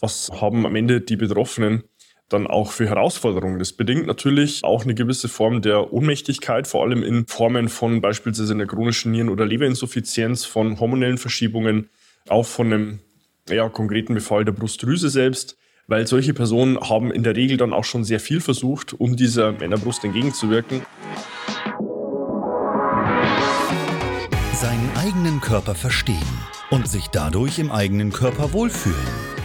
Was haben am Ende die Betroffenen dann auch für Herausforderungen? Das bedingt natürlich auch eine gewisse Form der Ohnmächtigkeit, vor allem in Formen von beispielsweise einer chronischen Nieren- oder Leberinsuffizienz, von hormonellen Verschiebungen, auch von einem ja, konkreten Befall der Brustdrüse selbst, weil solche Personen haben in der Regel dann auch schon sehr viel versucht, um dieser Männerbrust entgegenzuwirken. Seinen eigenen Körper verstehen und sich dadurch im eigenen Körper wohlfühlen.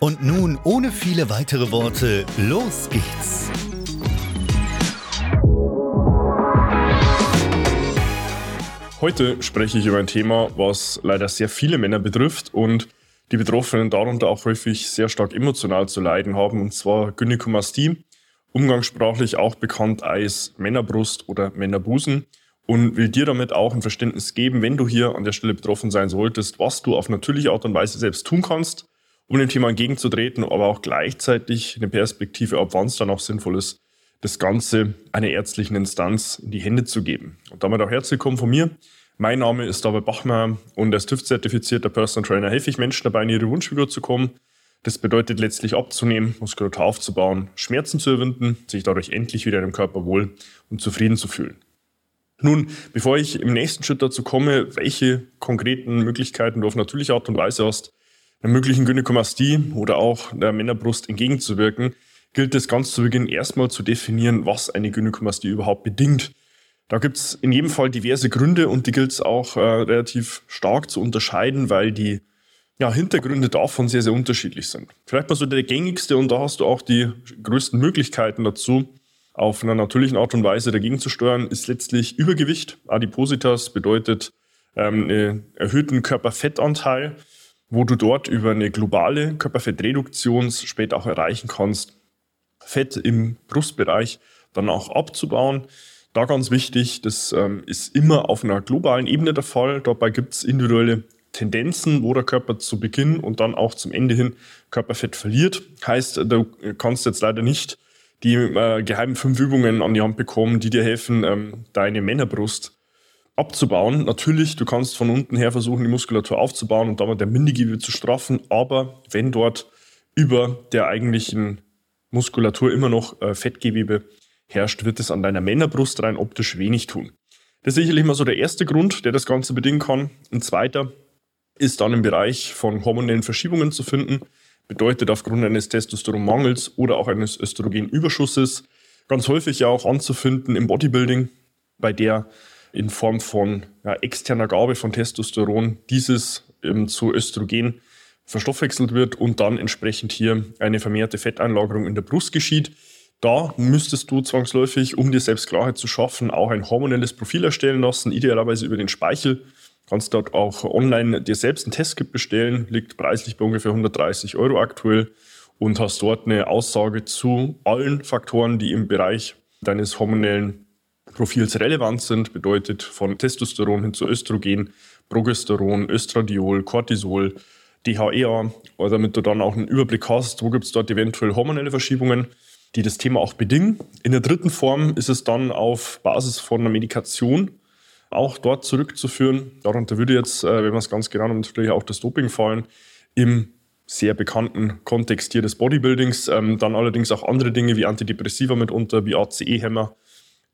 Und nun, ohne viele weitere Worte, los geht's! Heute spreche ich über ein Thema, was leider sehr viele Männer betrifft und die Betroffenen darunter auch häufig sehr stark emotional zu leiden haben, und zwar Gynäkomastie, umgangssprachlich auch bekannt als Männerbrust oder Männerbusen und will dir damit auch ein Verständnis geben, wenn du hier an der Stelle betroffen sein solltest, was du auf natürliche Art und Weise selbst tun kannst, um dem Thema entgegenzutreten, aber auch gleichzeitig eine Perspektive, ab wann es dann auch sinnvoll ist, das Ganze einer ärztlichen Instanz in die Hände zu geben. Und damit auch herzlich willkommen von mir. Mein Name ist David Bachmer und als TÜV-zertifizierter Personal Trainer helfe ich Menschen dabei, in ihre Wunschfigur zu kommen. Das bedeutet letztlich abzunehmen, Muskulatur aufzubauen, Schmerzen zu überwinden, sich dadurch endlich wieder im Körper wohl und zufrieden zu fühlen. Nun, bevor ich im nächsten Schritt dazu komme, welche konkreten Möglichkeiten du auf natürliche Art und Weise hast, einer möglichen Gynäkomastie oder auch der Männerbrust entgegenzuwirken, gilt es ganz zu Beginn erstmal zu definieren, was eine Gynäkomastie überhaupt bedingt. Da gibt es in jedem Fall diverse Gründe und die gilt es auch äh, relativ stark zu unterscheiden, weil die ja, Hintergründe davon sehr, sehr unterschiedlich sind. Vielleicht mal so der gängigste und da hast du auch die größten Möglichkeiten dazu, auf einer natürlichen Art und Weise dagegen zu steuern, ist letztlich Übergewicht. Adipositas bedeutet ähm, erhöhten Körperfettanteil wo du dort über eine globale Körperfettreduktion später auch erreichen kannst, Fett im Brustbereich dann auch abzubauen. Da ganz wichtig, das ähm, ist immer auf einer globalen Ebene der Fall. Dabei gibt es individuelle Tendenzen, wo der Körper zu Beginn und dann auch zum Ende hin Körperfett verliert. Heißt, du kannst jetzt leider nicht die äh, geheimen fünf Übungen an die Hand bekommen, die dir helfen, ähm, deine Männerbrust abzubauen. Natürlich, du kannst von unten her versuchen, die Muskulatur aufzubauen und damit der Bindegewebe zu straffen, aber wenn dort über der eigentlichen Muskulatur immer noch äh, Fettgewebe herrscht, wird es an deiner Männerbrust rein optisch wenig tun. Das ist sicherlich mal so der erste Grund, der das Ganze bedingen kann. Ein zweiter ist dann im Bereich von hormonellen Verschiebungen zu finden. Bedeutet aufgrund eines Testosteronmangels oder auch eines Östrogenüberschusses ganz häufig ja auch anzufinden im Bodybuilding, bei der in Form von ja, externer Gabe von Testosteron dieses ähm, zu Östrogen verstoffwechselt wird und dann entsprechend hier eine vermehrte Fetteinlagerung in der Brust geschieht. Da müsstest du zwangsläufig, um dir selbst Klarheit zu schaffen, auch ein hormonelles Profil erstellen lassen, idealerweise über den Speichel. Kannst dort auch online dir selbst ein Testkit bestellen, liegt preislich bei ungefähr 130 Euro aktuell und hast dort eine Aussage zu allen Faktoren, die im Bereich deines hormonellen Profils relevant sind, bedeutet von Testosteron hin zu Östrogen, Progesteron, Östradiol, Cortisol, DHEA, damit du dann auch einen Überblick hast, wo gibt es dort eventuell hormonelle Verschiebungen, die das Thema auch bedingen. In der dritten Form ist es dann auf Basis von einer Medikation auch dort zurückzuführen. Darunter würde jetzt, äh, wenn man es ganz genau nimmt, natürlich auch das Doping fallen, im sehr bekannten Kontext hier des Bodybuildings. Ähm, dann allerdings auch andere Dinge wie Antidepressiva mitunter, wie ACE-Hämmer,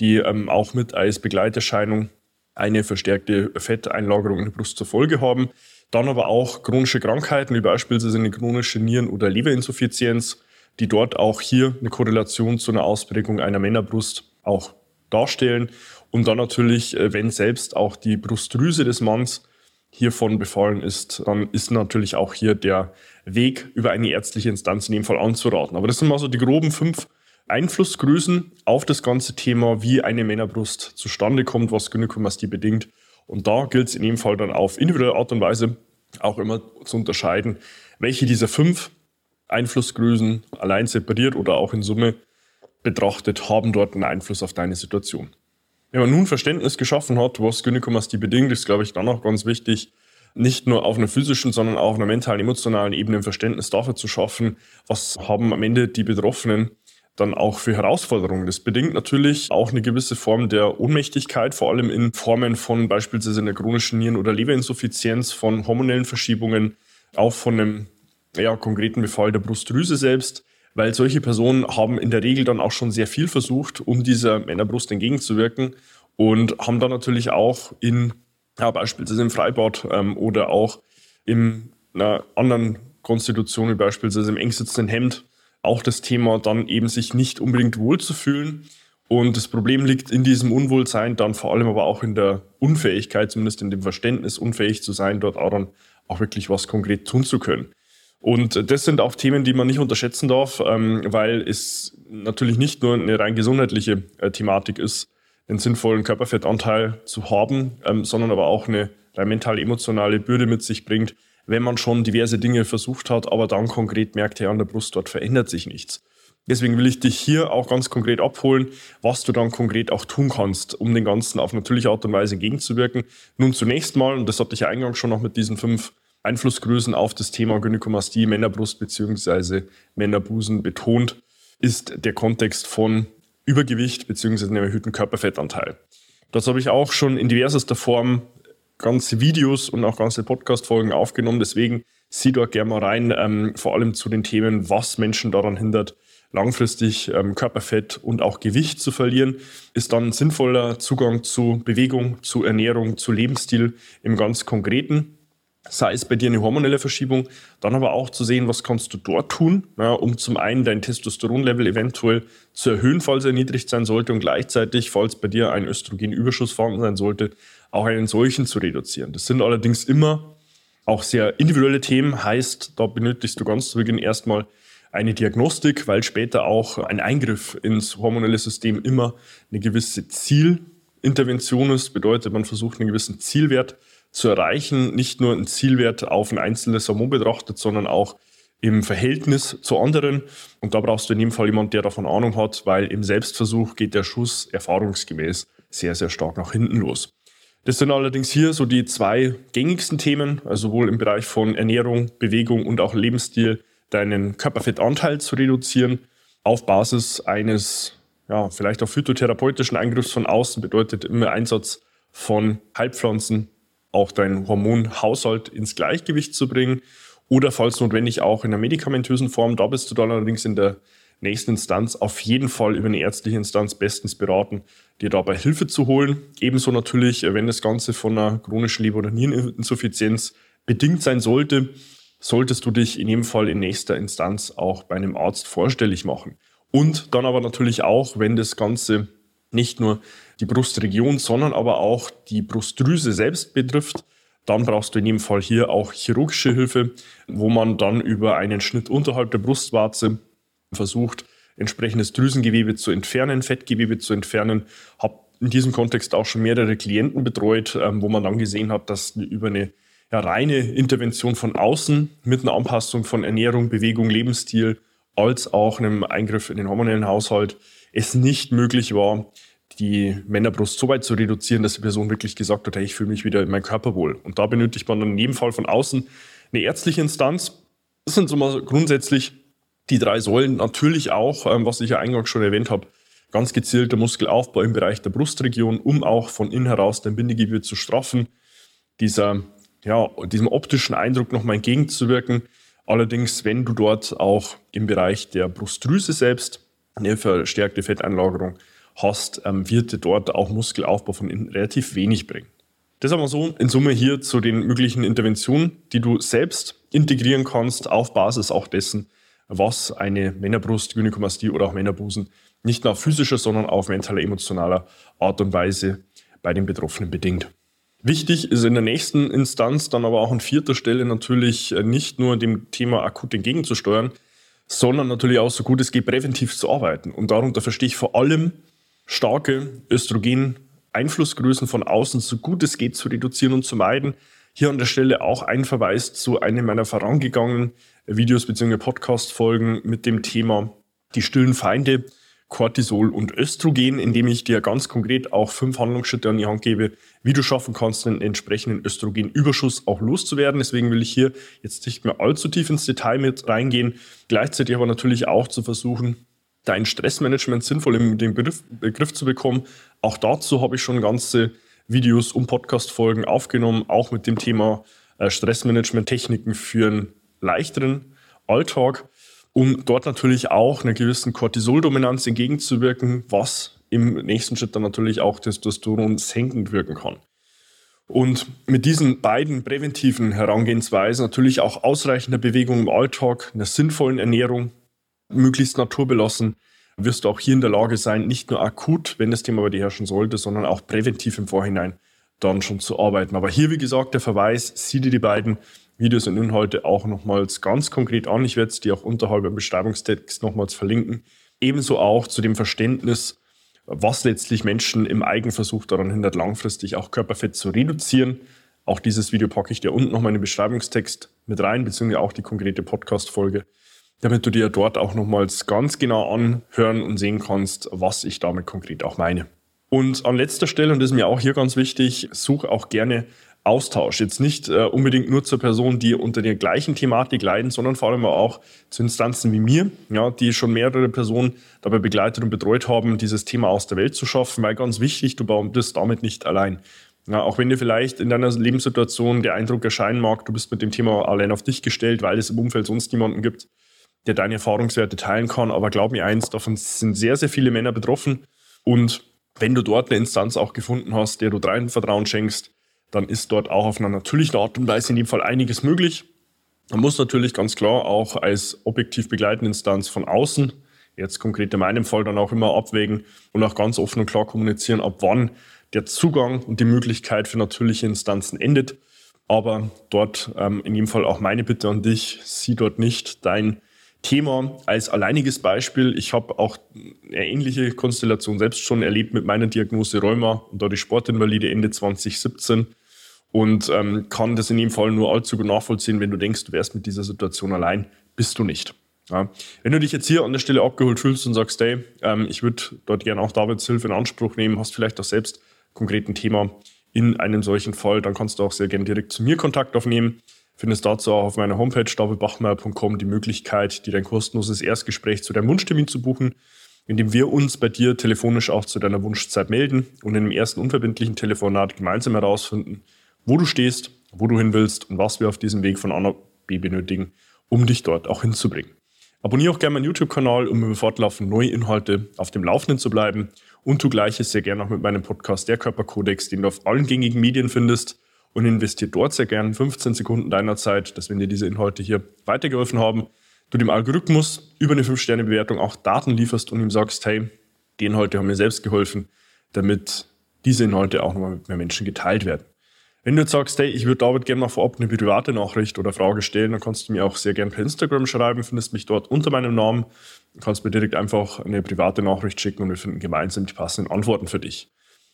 die ähm, auch mit als Begleiterscheinung eine verstärkte Fetteinlagerung in der Brust zur Folge haben. Dann aber auch chronische Krankheiten, wie beispielsweise eine chronische Nieren- oder Leberinsuffizienz, die dort auch hier eine Korrelation zu einer Ausprägung einer Männerbrust auch darstellen. Und dann natürlich, äh, wenn selbst auch die Brustdrüse des Manns hiervon befallen ist, dann ist natürlich auch hier der Weg über eine ärztliche Instanz in dem Fall anzuraten. Aber das sind mal so die groben fünf Einflussgrößen auf das ganze Thema, wie eine Männerbrust zustande kommt, was Gynäkomastie bedingt. Und da gilt es in dem Fall dann auf individuelle Art und Weise auch immer zu unterscheiden, welche dieser fünf Einflussgrößen allein separiert oder auch in Summe betrachtet haben dort einen Einfluss auf deine Situation. Wenn man nun Verständnis geschaffen hat, was Gynäkomastie bedingt, ist, glaube ich, dann auch ganz wichtig, nicht nur auf einer physischen, sondern auch auf einer mentalen, emotionalen Ebene ein Verständnis dafür zu schaffen, was haben am Ende die Betroffenen dann auch für Herausforderungen. Das bedingt natürlich auch eine gewisse Form der Ohnmächtigkeit, vor allem in Formen von beispielsweise einer chronischen Nieren- oder Leberinsuffizienz, von hormonellen Verschiebungen, auch von einem ja, konkreten Befall der Brustdrüse selbst, weil solche Personen haben in der Regel dann auch schon sehr viel versucht, um dieser Männerbrust entgegenzuwirken und haben dann natürlich auch in ja, beispielsweise im Freibad ähm, oder auch in einer anderen Konstitution, wie beispielsweise im eng sitzenden Hemd, auch das Thema dann eben sich nicht unbedingt wohlzufühlen. Und das Problem liegt in diesem Unwohlsein, dann vor allem aber auch in der Unfähigkeit, zumindest in dem Verständnis, unfähig zu sein, dort auch dann auch wirklich was konkret tun zu können. Und das sind auch Themen, die man nicht unterschätzen darf, ähm, weil es natürlich nicht nur eine rein gesundheitliche äh, Thematik ist, einen sinnvollen Körperfettanteil zu haben, ähm, sondern aber auch eine rein mental-emotionale Bürde mit sich bringt, wenn man schon diverse Dinge versucht hat, aber dann konkret merkt, hey, an der Brust dort verändert sich nichts. Deswegen will ich dich hier auch ganz konkret abholen, was du dann konkret auch tun kannst, um den Ganzen auf natürliche Art und Weise entgegenzuwirken. Nun zunächst mal, und das hatte ich ja eingangs schon noch mit diesen fünf Einflussgrößen auf das Thema Gynäkomastie, Männerbrust bzw. Männerbusen betont, ist der Kontext von Übergewicht bzw. einem erhöhten Körperfettanteil. Das habe ich auch schon in diversester Form ganze Videos und auch ganze Podcast-Folgen aufgenommen. Deswegen sieh dort gerne mal rein, ähm, vor allem zu den Themen, was Menschen daran hindert, langfristig ähm, Körperfett und auch Gewicht zu verlieren, ist dann sinnvoller Zugang zu Bewegung, zu Ernährung, zu Lebensstil im ganz Konkreten sei es bei dir eine hormonelle Verschiebung, dann aber auch zu sehen, was kannst du dort tun, ja, um zum einen dein Testosteronlevel eventuell zu erhöhen, falls er niedrig sein sollte und gleichzeitig, falls bei dir ein Östrogenüberschuss vorhanden sein sollte, auch einen solchen zu reduzieren. Das sind allerdings immer auch sehr individuelle Themen, heißt, da benötigst du ganz zu Beginn erstmal eine Diagnostik, weil später auch ein Eingriff ins hormonelle System immer eine gewisse Zielintervention ist, bedeutet, man versucht einen gewissen Zielwert zu erreichen, nicht nur ein Zielwert auf ein einzelnes Hormon betrachtet, sondern auch im Verhältnis zu anderen. Und da brauchst du in dem Fall jemanden, der davon Ahnung hat, weil im Selbstversuch geht der Schuss erfahrungsgemäß sehr, sehr stark nach hinten los. Das sind allerdings hier so die zwei gängigsten Themen, also sowohl im Bereich von Ernährung, Bewegung und auch Lebensstil, deinen Körperfettanteil zu reduzieren auf Basis eines, ja, vielleicht auch phytotherapeutischen Eingriffs von außen, bedeutet immer Einsatz von Heilpflanzen, auch deinen Hormonhaushalt ins Gleichgewicht zu bringen oder falls notwendig auch in der medikamentösen Form. Da bist du dann allerdings in der nächsten Instanz auf jeden Fall über eine ärztliche Instanz bestens beraten, dir dabei Hilfe zu holen. Ebenso natürlich, wenn das Ganze von einer chronischen Leber- oder Niereninsuffizienz bedingt sein sollte, solltest du dich in jedem Fall in nächster Instanz auch bei einem Arzt vorstellig machen. Und dann aber natürlich auch, wenn das Ganze nicht nur die Brustregion, sondern aber auch die Brustdrüse selbst betrifft, dann brauchst du in jedem Fall hier auch chirurgische Hilfe, wo man dann über einen Schnitt unterhalb der Brustwarze versucht, entsprechendes Drüsengewebe zu entfernen, Fettgewebe zu entfernen. Habe in diesem Kontext auch schon mehrere Klienten betreut, ähm, wo man dann gesehen hat, dass über eine ja, reine Intervention von außen mit einer Anpassung von Ernährung, Bewegung, Lebensstil als auch einem Eingriff in den hormonellen Haushalt es nicht möglich war, die Männerbrust so weit zu reduzieren, dass die Person wirklich gesagt hat, hey, ich fühle mich wieder in meinem Körper wohl. Und da benötigt man dann in jedem Fall von außen eine ärztliche Instanz. Das sind so mal grundsätzlich die drei Säulen. Natürlich auch, ähm, was ich ja eingangs schon erwähnt habe, ganz gezielter Muskelaufbau im Bereich der Brustregion, um auch von innen heraus dein Bindegewebe zu straffen, dieser, ja, diesem optischen Eindruck nochmal entgegenzuwirken. Allerdings, wenn du dort auch im Bereich der Brustdrüse selbst eine verstärkte Fetteinlagerung hast, ähm, wird dir dort auch Muskelaufbau von innen relativ wenig bringen. Das haben wir so in Summe hier zu den möglichen Interventionen, die du selbst integrieren kannst, auf Basis auch dessen, was eine Männerbrust, Gynäkomastie oder auch Männerbusen nicht nur auf physischer, sondern auf mentaler, emotionaler Art und Weise bei den Betroffenen bedingt. Wichtig ist in der nächsten Instanz dann aber auch an vierter Stelle natürlich äh, nicht nur dem Thema akut entgegenzusteuern, sondern natürlich auch so gut es geht präventiv zu arbeiten. Und darunter verstehe ich vor allem starke Östrogen-Einflussgrößen von außen so gut es geht zu reduzieren und zu meiden. Hier an der Stelle auch ein Verweis zu einem meiner vorangegangenen Videos bzw. Podcast-Folgen mit dem Thema die stillen Feinde Cortisol und Östrogen, indem ich dir ganz konkret auch fünf Handlungsschritte an die Hand gebe, wie du schaffen kannst, einen entsprechenden Östrogenüberschuss auch loszuwerden. Deswegen will ich hier jetzt nicht mehr allzu tief ins Detail mit reingehen, gleichzeitig aber natürlich auch zu versuchen, dein Stressmanagement sinnvoll in den Begriff, Begriff zu bekommen. Auch dazu habe ich schon ganze Videos und Podcast-Folgen aufgenommen, auch mit dem Thema äh, Stressmanagement-Techniken für einen leichteren Alltag um dort natürlich auch einer gewissen Cortisol-Dominanz entgegenzuwirken, was im nächsten Schritt dann natürlich auch Testosteron senkend wirken kann. Und mit diesen beiden präventiven Herangehensweisen, natürlich auch ausreichender Bewegung im Alltag, einer sinnvollen Ernährung, möglichst naturbelassen, wirst du auch hier in der Lage sein, nicht nur akut, wenn das Thema bei dir herrschen sollte, sondern auch präventiv im Vorhinein dann schon zu arbeiten. Aber hier, wie gesagt, der Verweis, sieh dir die beiden Videos und Inhalte auch nochmals ganz konkret an. Ich werde es dir auch unterhalb im Beschreibungstext nochmals verlinken. Ebenso auch zu dem Verständnis, was letztlich Menschen im Eigenversuch daran hindert, langfristig auch Körperfett zu reduzieren. Auch dieses Video packe ich dir unten nochmal in den Beschreibungstext mit rein, beziehungsweise auch die konkrete Podcast-Folge, damit du dir dort auch nochmals ganz genau anhören und sehen kannst, was ich damit konkret auch meine. Und an letzter Stelle, und das ist mir auch hier ganz wichtig, such auch gerne Austausch. Jetzt nicht äh, unbedingt nur zur Person, die unter der gleichen Thematik leiden, sondern vor allem auch zu Instanzen wie mir, ja, die schon mehrere Personen dabei begleitet und betreut haben, dieses Thema aus der Welt zu schaffen, weil ganz wichtig, du bist damit nicht allein. Ja, auch wenn dir vielleicht in deiner Lebenssituation der Eindruck erscheinen mag, du bist mit dem Thema allein auf dich gestellt, weil es im Umfeld sonst niemanden gibt, der deine Erfahrungswerte teilen kann. Aber glaub mir eins, davon sind sehr, sehr viele Männer betroffen. Und wenn du dort eine Instanz auch gefunden hast, der du dein Vertrauen schenkst, dann ist dort auch auf einer natürlichen Art und Weise in dem Fall einiges möglich. Man muss natürlich ganz klar auch als objektiv begleitende Instanz von außen, jetzt konkret in meinem Fall dann auch immer abwägen und auch ganz offen und klar kommunizieren, ab wann der Zugang und die Möglichkeit für natürliche Instanzen endet. Aber dort ähm, in jedem Fall auch meine Bitte an dich, sieh dort nicht dein Thema als alleiniges Beispiel. Ich habe auch eine ähnliche Konstellation selbst schon erlebt mit meiner Diagnose Rheuma und dadurch Sportinvalide Ende 2017 und ähm, kann das in dem Fall nur allzu gut nachvollziehen, wenn du denkst, du wärst mit dieser Situation allein, bist du nicht. Ja. Wenn du dich jetzt hier an der Stelle abgeholt fühlst und sagst, hey, ähm, ich würde dort gerne auch Davids Hilfe in Anspruch nehmen, hast vielleicht auch selbst konkret ein Thema in einem solchen Fall, dann kannst du auch sehr gerne direkt zu mir Kontakt aufnehmen. Findest dazu auch auf meiner Homepage davidbachmeier.com die Möglichkeit, dir dein kostenloses Erstgespräch zu deinem Wunschtermin zu buchen, indem wir uns bei dir telefonisch auch zu deiner Wunschzeit melden und in dem ersten unverbindlichen Telefonat gemeinsam herausfinden, wo du stehst, wo du hin willst und was wir auf diesem Weg von A nach B benötigen, um dich dort auch hinzubringen. Abonniere auch gerne meinen YouTube-Kanal, um über fortlaufend neue Inhalte auf dem Laufenden zu bleiben. Und tu gleiches sehr gerne auch mit meinem Podcast Der Körperkodex, den du auf allen gängigen Medien findest. Und investiere dort sehr gerne 15 Sekunden deiner Zeit, dass wenn dir diese Inhalte hier weitergeholfen haben, du dem Algorithmus über eine 5-Sterne-Bewertung auch Daten lieferst und ihm sagst, hey, die Inhalte haben mir selbst geholfen, damit diese Inhalte auch nochmal mit mehr Menschen geteilt werden. Wenn du jetzt sagst, hey, ich würde David gerne mal vorab eine private Nachricht oder Frage stellen, dann kannst du mir auch sehr gerne per Instagram schreiben, findest mich dort unter meinem Namen, kannst mir direkt einfach eine private Nachricht schicken und wir finden gemeinsam die passenden Antworten für dich.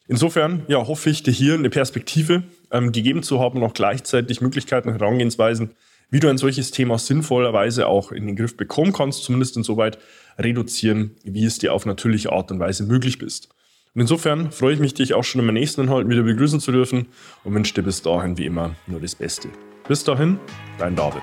Insofern ja, hoffe ich, dir hier eine Perspektive ähm, gegeben zu haben und auch gleichzeitig Möglichkeiten und Herangehensweisen, wie du ein solches Thema sinnvollerweise auch in den Griff bekommen kannst, zumindest insoweit reduzieren, wie es dir auf natürliche Art und Weise möglich bist. Und insofern freue ich mich, dich auch schon im nächsten Inhalt wieder begrüßen zu dürfen und wünsche dir bis dahin wie immer nur das Beste. Bis dahin, dein David.